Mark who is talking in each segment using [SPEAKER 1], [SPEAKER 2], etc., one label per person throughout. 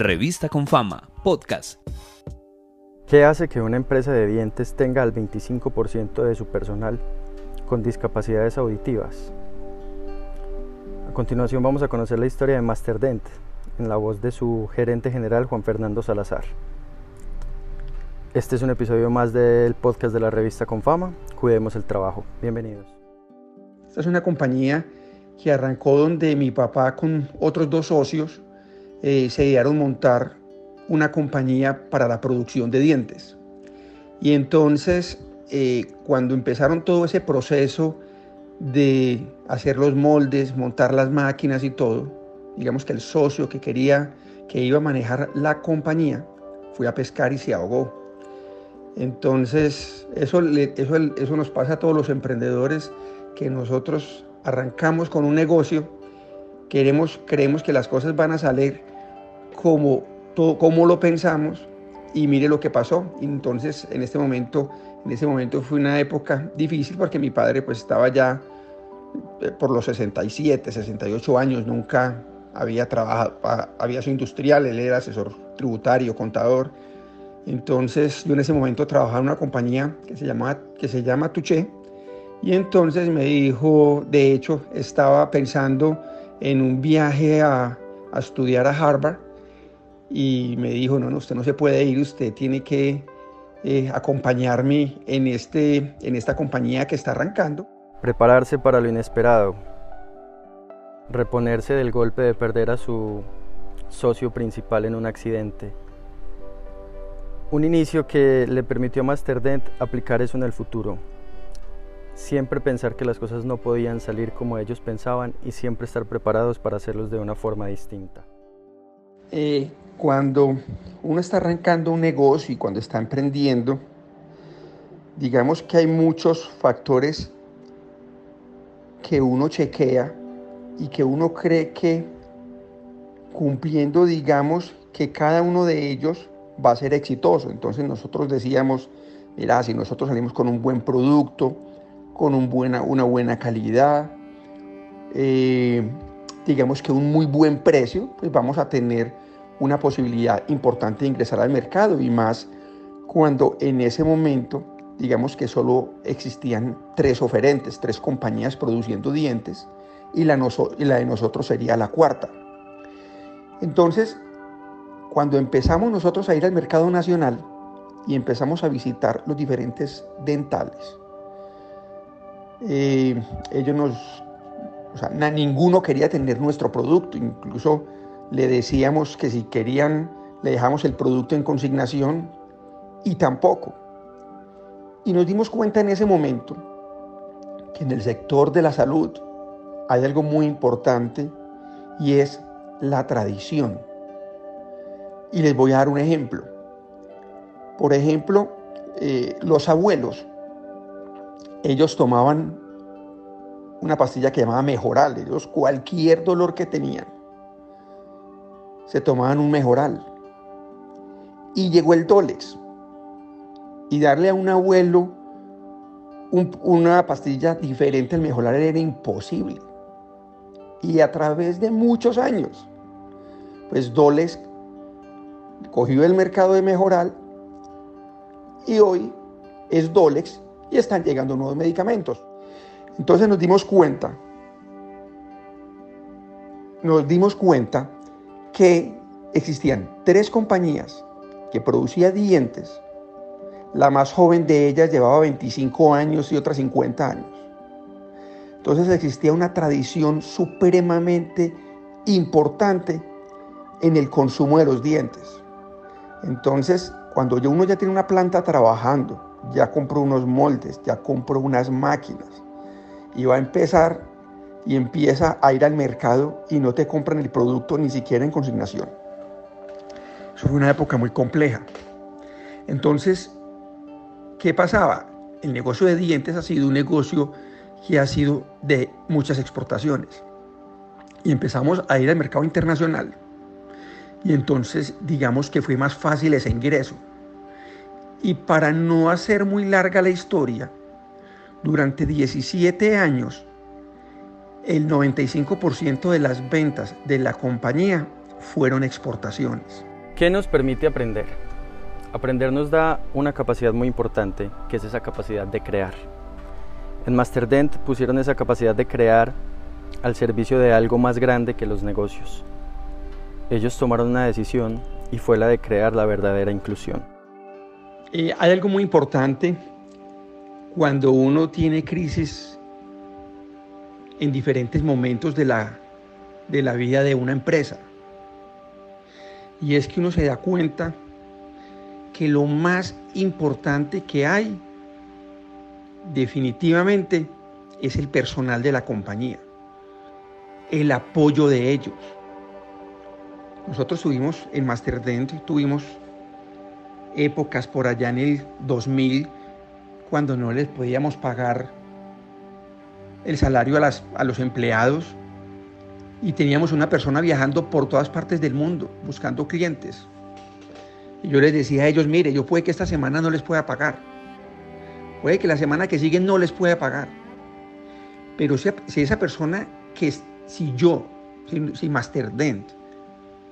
[SPEAKER 1] Revista con Fama, podcast.
[SPEAKER 2] ¿Qué hace que una empresa de dientes tenga al 25% de su personal con discapacidades auditivas? A continuación vamos a conocer la historia de Masterdent en la voz de su gerente general Juan Fernando Salazar. Este es un episodio más del podcast de la revista Con Fama. Cuidemos el trabajo. Bienvenidos.
[SPEAKER 3] Esta es una compañía que arrancó donde mi papá con otros dos socios eh, se dieron montar una compañía para la producción de dientes. Y entonces, eh, cuando empezaron todo ese proceso de hacer los moldes, montar las máquinas y todo, digamos que el socio que quería, que iba a manejar la compañía, fue a pescar y se ahogó. Entonces, eso, eso, eso nos pasa a todos los emprendedores que nosotros arrancamos con un negocio, queremos, creemos que las cosas van a salir como, todo, lo pensamos y mire lo que pasó. Entonces, en este momento, en ese momento fue una época difícil porque mi padre pues estaba ya eh, por los 67, 68 años, nunca había trabajado, había sido industrial, él era asesor tributario, contador. Entonces yo en ese momento trabajaba en una compañía que se, llama, que se llama Tuché y entonces me dijo, de hecho estaba pensando en un viaje a, a estudiar a Harvard y me dijo, no, no, usted no se puede ir, usted tiene que eh, acompañarme en, este, en esta compañía que está arrancando.
[SPEAKER 2] Prepararse para lo inesperado, reponerse del golpe de perder a su socio principal en un accidente. Un inicio que le permitió a Masterdent aplicar eso en el futuro. Siempre pensar que las cosas no podían salir como ellos pensaban y siempre estar preparados para hacerlos de una forma distinta.
[SPEAKER 3] Eh, cuando uno está arrancando un negocio y cuando está emprendiendo, digamos que hay muchos factores que uno chequea y que uno cree que cumpliendo, digamos, que cada uno de ellos va a ser exitoso. Entonces nosotros decíamos, mira, si nosotros salimos con un buen producto, con una buena calidad, eh, digamos que un muy buen precio, pues vamos a tener una posibilidad importante de ingresar al mercado y más cuando en ese momento, digamos que solo existían tres oferentes, tres compañías produciendo dientes y la, y la de nosotros sería la cuarta. Entonces, cuando empezamos nosotros a ir al mercado nacional y empezamos a visitar los diferentes dentales, eh, ellos nos o sea, ninguno quería tener nuestro producto, incluso le decíamos que si querían le dejamos el producto en consignación y tampoco. Y nos dimos cuenta en ese momento que en el sector de la salud hay algo muy importante y es la tradición. Y les voy a dar un ejemplo. Por ejemplo, eh, los abuelos, ellos tomaban una pastilla que llamaba Mejoral. Ellos cualquier dolor que tenían, se tomaban un Mejoral. Y llegó el Dolex. Y darle a un abuelo una pastilla diferente al Mejoral era imposible. Y a través de muchos años, pues Dolex cogió el mercado de Mejoral y hoy es Dolex y están llegando nuevos medicamentos. Entonces nos dimos cuenta, nos dimos cuenta que existían tres compañías que producían dientes. La más joven de ellas llevaba 25 años y otra 50 años. Entonces existía una tradición supremamente importante en el consumo de los dientes. Entonces, cuando uno ya tiene una planta trabajando, ya compró unos moldes, ya compró unas máquinas, y va a empezar y empieza a ir al mercado y no te compran el producto ni siquiera en consignación. Eso fue una época muy compleja. Entonces, ¿qué pasaba? El negocio de dientes ha sido un negocio que ha sido de muchas exportaciones. Y empezamos a ir al mercado internacional. Y entonces digamos que fue más fácil ese ingreso. Y para no hacer muy larga la historia, durante 17 años, el 95% de las ventas de la compañía fueron exportaciones.
[SPEAKER 2] ¿Qué nos permite aprender? Aprender nos da una capacidad muy importante, que es esa capacidad de crear. En Masterdent pusieron esa capacidad de crear al servicio de algo más grande que los negocios. Ellos tomaron una decisión y fue la de crear la verdadera inclusión.
[SPEAKER 3] Eh, hay algo muy importante cuando uno tiene crisis en diferentes momentos de la, de la vida de una empresa. Y es que uno se da cuenta que lo más importante que hay definitivamente es el personal de la compañía, el apoyo de ellos. Nosotros tuvimos en Masterdent, tuvimos épocas por allá en el 2000 cuando no les podíamos pagar el salario a, las, a los empleados y teníamos una persona viajando por todas partes del mundo buscando clientes. Y yo les decía a ellos, mire, yo puede que esta semana no les pueda pagar. Puede que la semana que sigue no les pueda pagar. Pero si, esa persona que si yo, si, si Masterdent,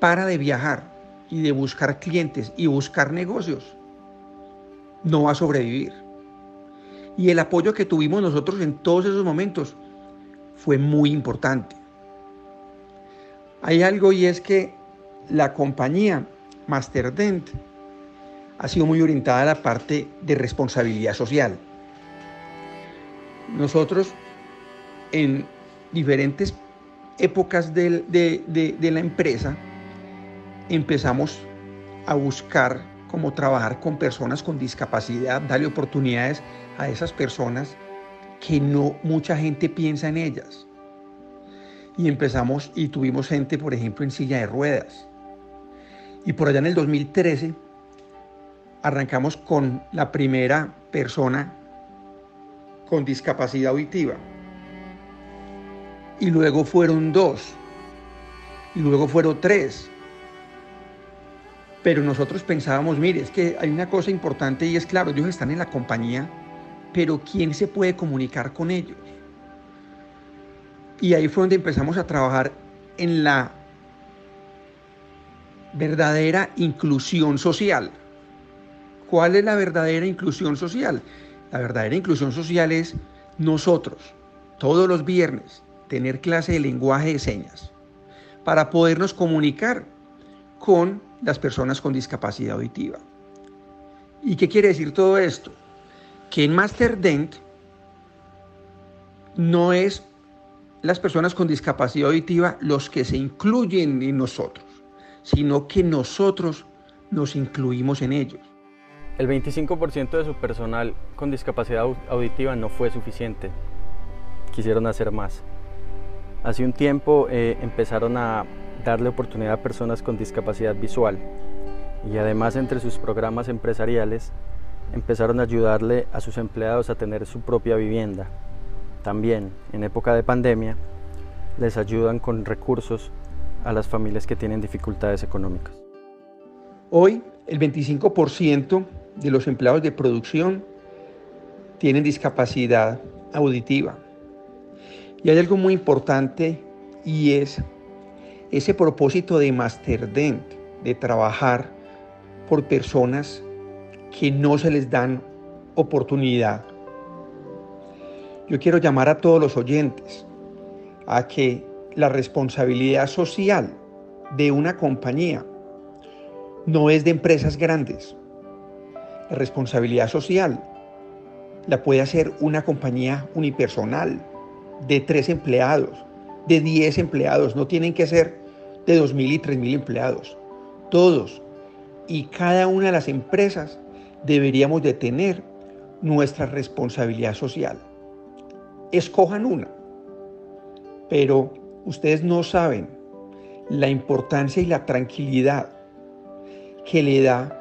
[SPEAKER 3] para de viajar y de buscar clientes y buscar negocios, no va a sobrevivir. Y el apoyo que tuvimos nosotros en todos esos momentos fue muy importante. Hay algo y es que la compañía Masterdent ha sido muy orientada a la parte de responsabilidad social. Nosotros en diferentes épocas de, de la empresa empezamos a buscar cómo trabajar con personas con discapacidad, darle oportunidades a esas personas que no mucha gente piensa en ellas. Y empezamos y tuvimos gente, por ejemplo, en silla de ruedas. Y por allá en el 2013 arrancamos con la primera persona con discapacidad auditiva. Y luego fueron dos. Y luego fueron tres pero nosotros pensábamos, mire, es que hay una cosa importante y es claro, ellos están en la compañía, pero ¿quién se puede comunicar con ellos? Y ahí fue donde empezamos a trabajar en la verdadera inclusión social. ¿Cuál es la verdadera inclusión social? La verdadera inclusión social es nosotros, todos los viernes, tener clase de lenguaje de señas para podernos comunicar con las personas con discapacidad auditiva. ¿Y qué quiere decir todo esto? Que en Masterdent no es las personas con discapacidad auditiva los que se incluyen en nosotros, sino que nosotros nos incluimos en ellos.
[SPEAKER 2] El 25% de su personal con discapacidad auditiva no fue suficiente. Quisieron hacer más. Hace un tiempo eh, empezaron a darle oportunidad a personas con discapacidad visual y además entre sus programas empresariales empezaron a ayudarle a sus empleados a tener su propia vivienda. También en época de pandemia les ayudan con recursos a las familias que tienen dificultades económicas.
[SPEAKER 3] Hoy el 25% de los empleados de producción tienen discapacidad auditiva. Y hay algo muy importante y es ese propósito de Masterdent, de trabajar por personas que no se les dan oportunidad. Yo quiero llamar a todos los oyentes a que la responsabilidad social de una compañía no es de empresas grandes. La responsabilidad social la puede hacer una compañía unipersonal de tres empleados, de 10 empleados, no tienen que ser de 2.000 y 3.000 empleados, todos. Y cada una de las empresas deberíamos de tener nuestra responsabilidad social. Escojan una, pero ustedes no saben la importancia y la tranquilidad que le da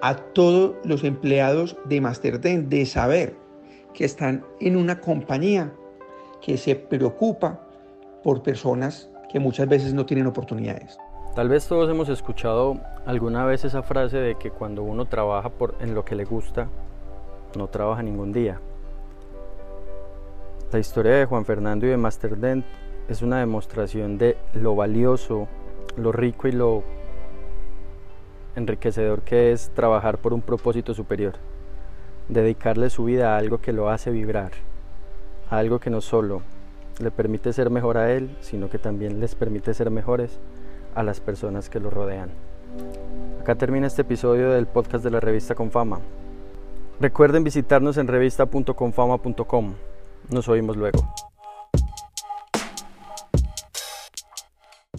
[SPEAKER 3] a todos los empleados de Masterdent de saber que están en una compañía que se preocupa por personas que muchas veces no tienen oportunidades.
[SPEAKER 2] Tal vez todos hemos escuchado alguna vez esa frase de que cuando uno trabaja por, en lo que le gusta, no trabaja ningún día. La historia de Juan Fernando y de Masterdent es una demostración de lo valioso, lo rico y lo enriquecedor que es trabajar por un propósito superior, dedicarle su vida a algo que lo hace vibrar, algo que no solo le permite ser mejor a él, sino que también les permite ser mejores a las personas que lo rodean. Acá termina este episodio del podcast de la revista Confama. Recuerden visitarnos en revista.confama.com. Nos oímos luego.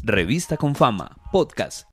[SPEAKER 1] Revista con Fama, podcast